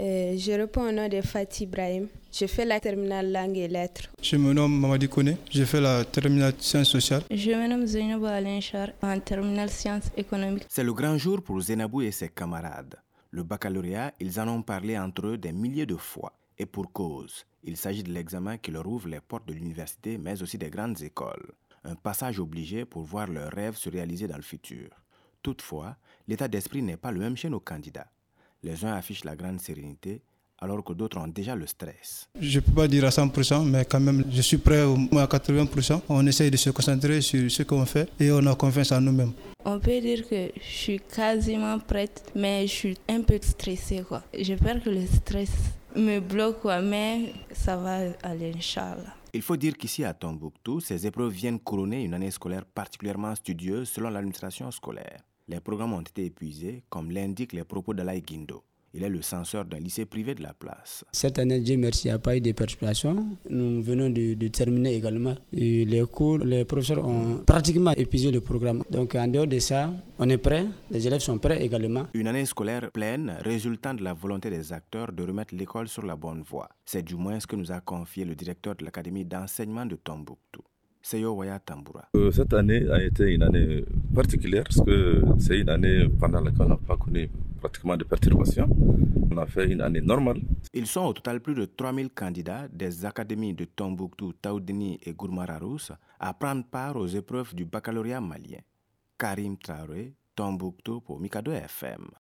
Euh, je réponds au nom de Fatih Ibrahim. Je fais la terminale langue et lettres. Je me nomme Mamadi Kone. Je fais la terminale sciences sociales. Je me nomme Zainabou Alenchar en terminale sciences économiques. C'est le grand jour pour Zainabou et ses camarades. Le baccalauréat, ils en ont parlé entre eux des milliers de fois. Et pour cause, il s'agit de l'examen qui leur ouvre les portes de l'université, mais aussi des grandes écoles. Un passage obligé pour voir leurs rêves se réaliser dans le futur. Toutefois, l'état d'esprit n'est pas le même chez nos candidats. Les uns affichent la grande sérénité, alors que d'autres ont déjà le stress. Je ne peux pas dire à 100%, mais quand même, je suis prêt au moins à 80%. On essaye de se concentrer sur ce qu'on fait et on a confiance en nous-mêmes. On peut dire que je suis quasiment prête, mais je suis un peu stressée. Quoi. J'ai peur que le stress me bloque, quoi, mais ça va aller, Inch'Allah. Il faut dire qu'ici à Tombouctou, ces épreuves viennent couronner une année scolaire particulièrement studieuse selon l'administration scolaire. Les programmes ont été épuisés, comme l'indiquent les propos d'Alaï Guindo. Il est le censeur d'un lycée privé de la place. Cette année, Dieu merci, il n'y a pas eu de perturbations. Nous venons de, terminer également les cours. Les professeurs ont pratiquement épuisé le programme. Donc en dehors de ça, on est prêt. Les élèves sont prêts également. Une année scolaire pleine résultant de la volonté des acteurs de remettre l'école sur la bonne voie. C'est du moins ce que nous a confié le directeur de l'Académie d'enseignement de Tombouctou. Euh, cette année a été une année particulière parce que c'est une année pendant laquelle on n'a pas connu pratiquement de perturbations. On a fait une année normale. Ils sont au total plus de 3000 candidats des académies de Tombouctou, Taoudini et Gourmararous à prendre part aux épreuves du baccalauréat malien. Karim Traoré, Tombouctou pour Mikado FM.